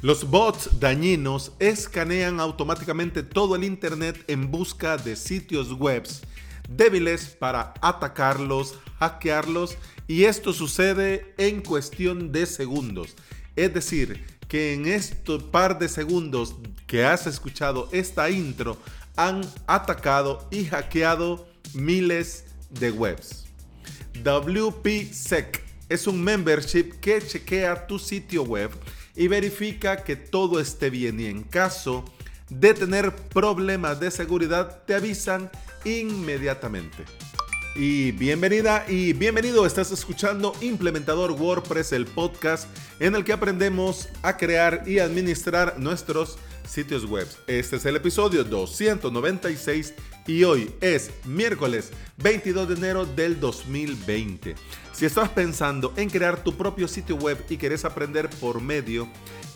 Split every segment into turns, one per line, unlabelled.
Los bots dañinos escanean automáticamente todo el Internet en busca de sitios web débiles para atacarlos, hackearlos y esto sucede en cuestión de segundos. Es decir, que en estos par de segundos que has escuchado esta intro han atacado y hackeado miles de webs. WPSec es un membership que chequea tu sitio web y verifica que todo esté bien y en caso de tener problemas de seguridad te avisan inmediatamente. Y bienvenida y bienvenido, estás escuchando Implementador WordPress, el podcast en el que aprendemos a crear y administrar nuestros sitios web. Este es el episodio 296 y hoy es miércoles 22 de enero del 2020. Si estás pensando en crear tu propio sitio web y quieres aprender por medio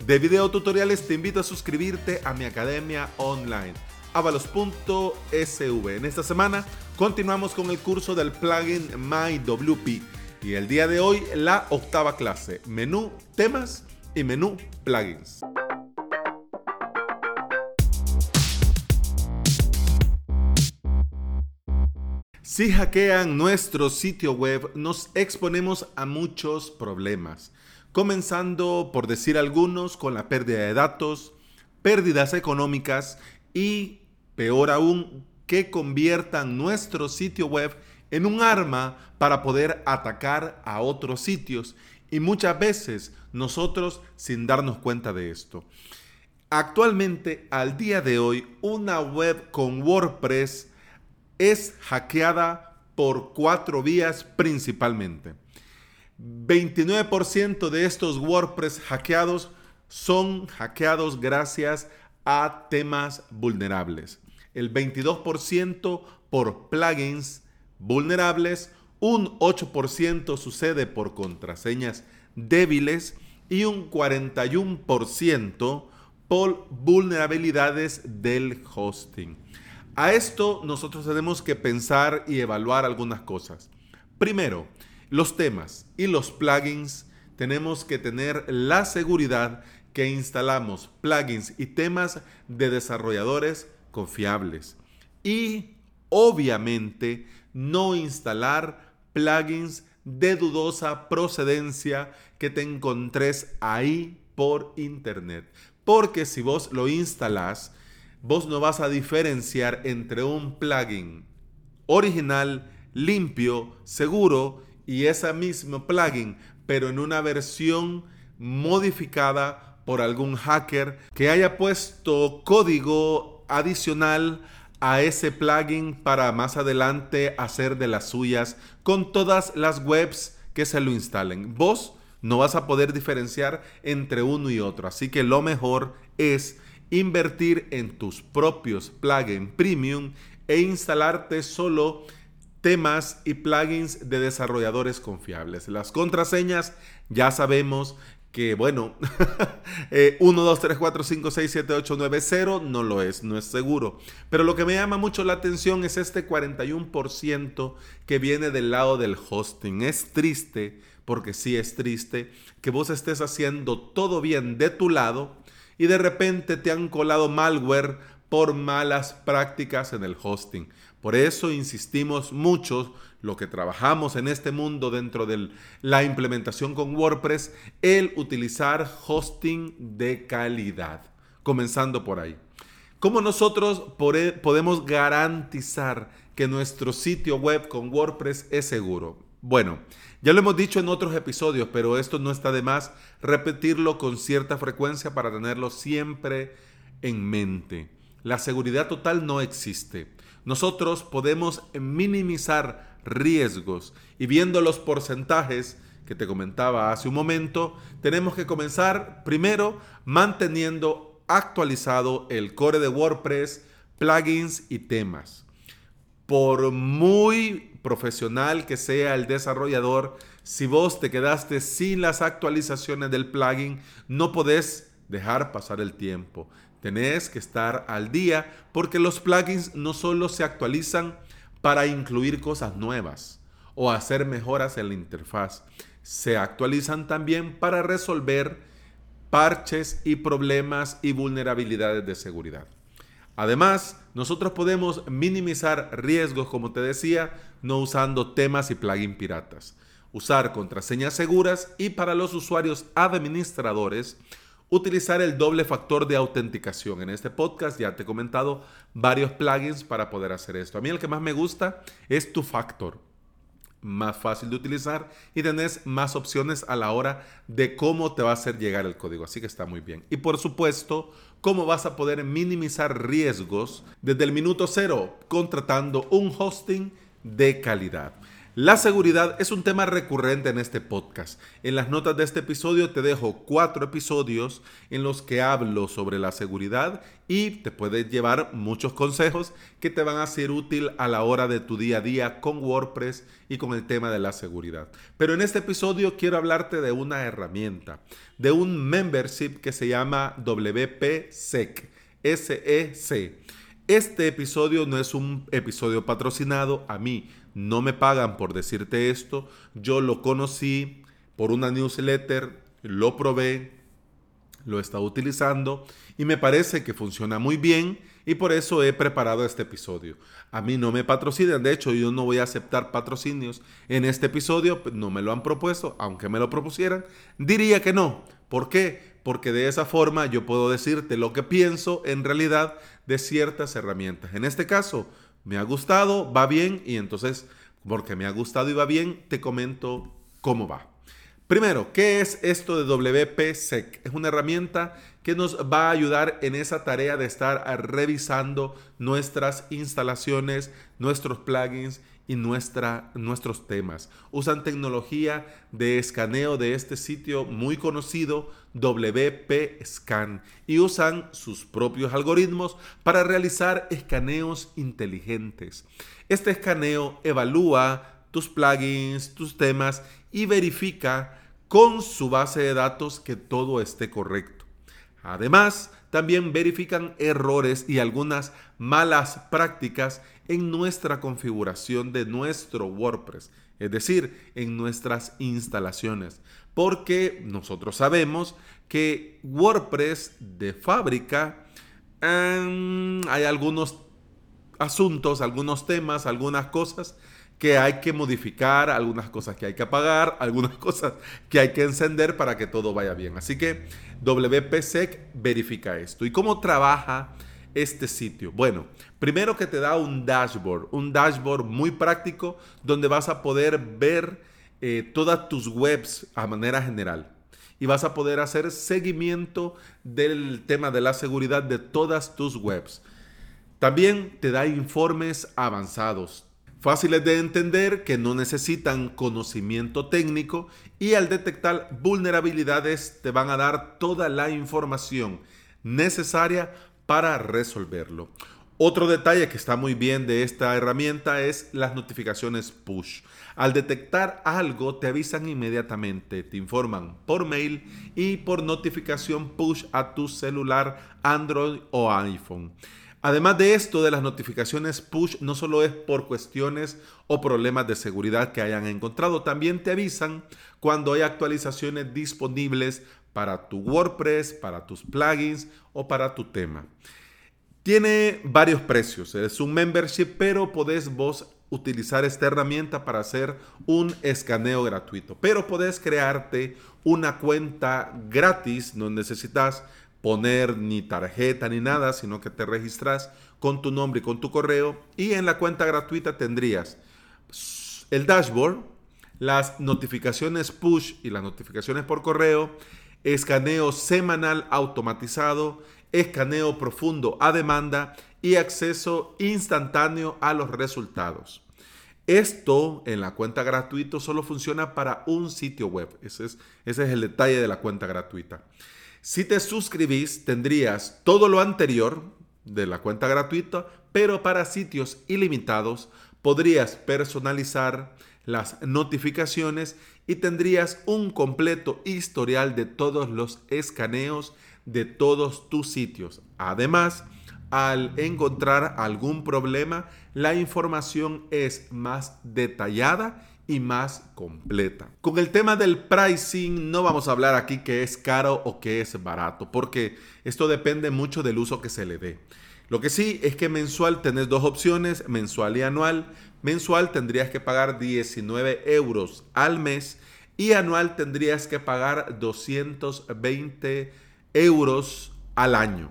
de video tutoriales, te invito a suscribirte a mi academia online avalos.sv. En esta semana continuamos con el curso del plugin MyWP y el día de hoy la octava clase, menú temas y menú plugins. Si hackean nuestro sitio web, nos exponemos a muchos problemas, comenzando por decir algunos con la pérdida de datos, pérdidas económicas y, peor aún, que conviertan nuestro sitio web en un arma para poder atacar a otros sitios y muchas veces nosotros sin darnos cuenta de esto. Actualmente, al día de hoy, una web con WordPress es hackeada por cuatro vías principalmente. 29% de estos WordPress hackeados son hackeados gracias a temas vulnerables. El 22% por plugins vulnerables, un 8% sucede por contraseñas débiles y un 41% por vulnerabilidades del hosting. A esto nosotros tenemos que pensar y evaluar algunas cosas. Primero, los temas y los plugins tenemos que tener la seguridad que instalamos plugins y temas de desarrolladores confiables. Y obviamente no instalar plugins de dudosa procedencia que te encontres ahí por internet. Porque si vos lo instalas, vos no vas a diferenciar entre un plugin original, limpio, seguro y ese mismo plugin, pero en una versión modificada por algún hacker que haya puesto código adicional a ese plugin para más adelante hacer de las suyas con todas las webs que se lo instalen. Vos no vas a poder diferenciar entre uno y otro, así que lo mejor es invertir en tus propios plugins premium e instalarte solo temas y plugins de desarrolladores confiables. Las contraseñas ya sabemos que, bueno, 1, 2, 3, 4, 5, 6, 7, 8, 9, 0 no lo es, no es seguro. Pero lo que me llama mucho la atención es este 41% que viene del lado del hosting. Es triste, porque sí es triste, que vos estés haciendo todo bien de tu lado y de repente te han colado malware por malas prácticas en el hosting. Por eso insistimos mucho, lo que trabajamos en este mundo dentro de la implementación con WordPress, el utilizar hosting de calidad. Comenzando por ahí. ¿Cómo nosotros podemos garantizar que nuestro sitio web con WordPress es seguro? Bueno, ya lo hemos dicho en otros episodios, pero esto no está de más repetirlo con cierta frecuencia para tenerlo siempre en mente. La seguridad total no existe. Nosotros podemos minimizar riesgos y viendo los porcentajes que te comentaba hace un momento, tenemos que comenzar primero manteniendo actualizado el core de WordPress, plugins y temas. Por muy profesional que sea el desarrollador, si vos te quedaste sin las actualizaciones del plugin, no podés dejar pasar el tiempo. Tenés que estar al día porque los plugins no solo se actualizan para incluir cosas nuevas o hacer mejoras en la interfaz, se actualizan también para resolver parches y problemas y vulnerabilidades de seguridad. Además, nosotros podemos minimizar riesgos, como te decía, no usando temas y plugins piratas. Usar contraseñas seguras y para los usuarios administradores, utilizar el doble factor de autenticación. En este podcast ya te he comentado varios plugins para poder hacer esto. A mí el que más me gusta es tu factor más fácil de utilizar y tenés más opciones a la hora de cómo te va a hacer llegar el código. Así que está muy bien. Y por supuesto, cómo vas a poder minimizar riesgos desde el minuto cero contratando un hosting de calidad. La seguridad es un tema recurrente en este podcast. En las notas de este episodio te dejo cuatro episodios en los que hablo sobre la seguridad y te puedes llevar muchos consejos que te van a ser útil a la hora de tu día a día con WordPress y con el tema de la seguridad. Pero en este episodio quiero hablarte de una herramienta, de un membership que se llama WPSEC. SEC. Este episodio no es un episodio patrocinado a mí no me pagan por decirte esto, yo lo conocí por una newsletter, lo probé, lo he estado utilizando y me parece que funciona muy bien y por eso he preparado este episodio. A mí no me patrocinan, de hecho yo no voy a aceptar patrocinios en este episodio, no me lo han propuesto, aunque me lo propusieran, diría que no. ¿Por qué? Porque de esa forma yo puedo decirte lo que pienso en realidad de ciertas herramientas. En este caso, me ha gustado, va bien y entonces, porque me ha gustado y va bien, te comento cómo va. Primero, ¿qué es esto de WPSEC? Es una herramienta que nos va a ayudar en esa tarea de estar revisando nuestras instalaciones, nuestros plugins y nuestra, nuestros temas. Usan tecnología de escaneo de este sitio muy conocido, WP Scan, y usan sus propios algoritmos para realizar escaneos inteligentes. Este escaneo evalúa tus plugins, tus temas y verifica con su base de datos que todo esté correcto. Además, también verifican errores y algunas malas prácticas en nuestra configuración de nuestro WordPress, es decir, en nuestras instalaciones, porque nosotros sabemos que WordPress de fábrica em, hay algunos asuntos, algunos temas, algunas cosas que hay que modificar, algunas cosas que hay que apagar, algunas cosas que hay que encender para que todo vaya bien. Así que WPSEC verifica esto. ¿Y cómo trabaja este sitio? Bueno, primero que te da un dashboard, un dashboard muy práctico donde vas a poder ver eh, todas tus webs a manera general. Y vas a poder hacer seguimiento del tema de la seguridad de todas tus webs. También te da informes avanzados fáciles de entender, que no necesitan conocimiento técnico y al detectar vulnerabilidades te van a dar toda la información necesaria para resolverlo. Otro detalle que está muy bien de esta herramienta es las notificaciones push. Al detectar algo te avisan inmediatamente, te informan por mail y por notificación push a tu celular Android o iPhone. Además de esto, de las notificaciones push, no solo es por cuestiones o problemas de seguridad que hayan encontrado, también te avisan cuando hay actualizaciones disponibles para tu WordPress, para tus plugins o para tu tema. Tiene varios precios, es un membership, pero podés vos utilizar esta herramienta para hacer un escaneo gratuito. Pero podés crearte una cuenta gratis, no necesitas poner ni tarjeta ni nada, sino que te registras con tu nombre y con tu correo y en la cuenta gratuita tendrías el dashboard, las notificaciones push y las notificaciones por correo, escaneo semanal automatizado, escaneo profundo a demanda y acceso instantáneo a los resultados. Esto en la cuenta gratuita solo funciona para un sitio web. Ese es, ese es el detalle de la cuenta gratuita. Si te suscribís, tendrías todo lo anterior de la cuenta gratuita, pero para sitios ilimitados podrías personalizar las notificaciones y tendrías un completo historial de todos los escaneos de todos tus sitios. Además, al encontrar algún problema, la información es más detallada y más completa. Con el tema del pricing no vamos a hablar aquí que es caro o que es barato, porque esto depende mucho del uso que se le dé. Lo que sí es que mensual tenés dos opciones, mensual y anual. Mensual tendrías que pagar 19 euros al mes y anual tendrías que pagar 220 euros al año.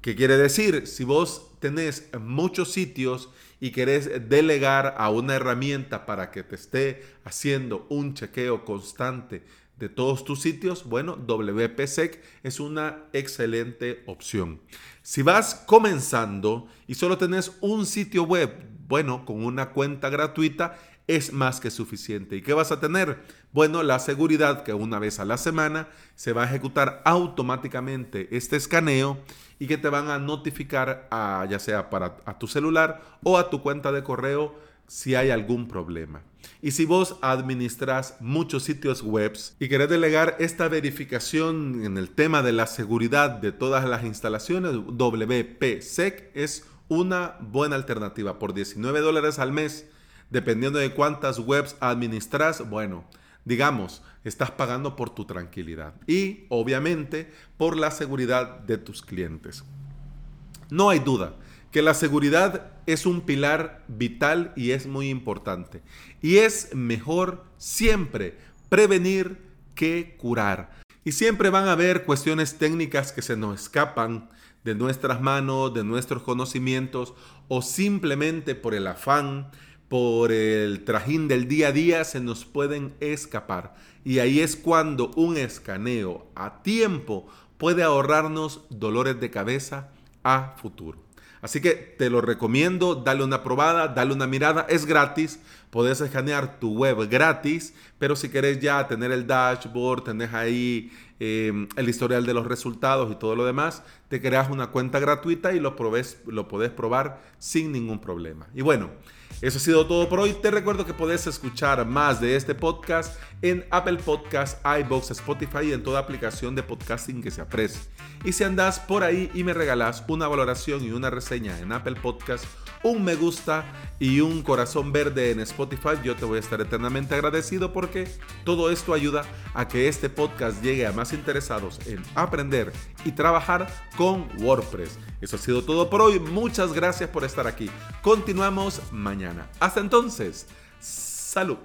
¿Qué quiere decir? Si vos tenés muchos sitios y querés delegar a una herramienta para que te esté haciendo un chequeo constante de todos tus sitios, bueno, WPSEC es una excelente opción. Si vas comenzando y solo tenés un sitio web, bueno, con una cuenta gratuita, es más que suficiente. ¿Y qué vas a tener? Bueno, la seguridad que una vez a la semana se va a ejecutar automáticamente este escaneo y que te van a notificar a, ya sea para a tu celular o a tu cuenta de correo si hay algún problema. Y si vos administras muchos sitios web y querés delegar esta verificación en el tema de la seguridad de todas las instalaciones, WPSec es una buena alternativa. Por 19 dólares al mes, dependiendo de cuántas webs administras, bueno, digamos, estás pagando por tu tranquilidad y obviamente por la seguridad de tus clientes. No hay duda que la seguridad es un pilar vital y es muy importante. Y es mejor siempre prevenir que curar. Y siempre van a haber cuestiones técnicas que se nos escapan de nuestras manos, de nuestros conocimientos o simplemente por el afán por el trajín del día a día se nos pueden escapar. Y ahí es cuando un escaneo a tiempo puede ahorrarnos dolores de cabeza a futuro. Así que te lo recomiendo, dale una probada, dale una mirada, es gratis, puedes escanear tu web gratis, pero si querés ya tener el dashboard, tenés ahí em, el historial de los resultados y todo lo demás, te creas una cuenta gratuita y lo, probes, lo podés probar sin ningún problema. Y bueno, eso ha sido todo por hoy. Te recuerdo que podés escuchar más de este podcast en Apple Podcasts, iBox, Spotify y en toda aplicación de podcasting que se aprecie. Y si andás por ahí y me regalás una valoración y una reseña en Apple Podcasts, un me gusta y un corazón verde en Spotify, yo te voy a estar eternamente agradecido porque todo esto ayuda a que este podcast llegue a más interesados en aprender y trabajar con WordPress. Eso ha sido todo por hoy. Muchas gracias por estar aquí. Continuamos mañana. Hasta entonces, salud.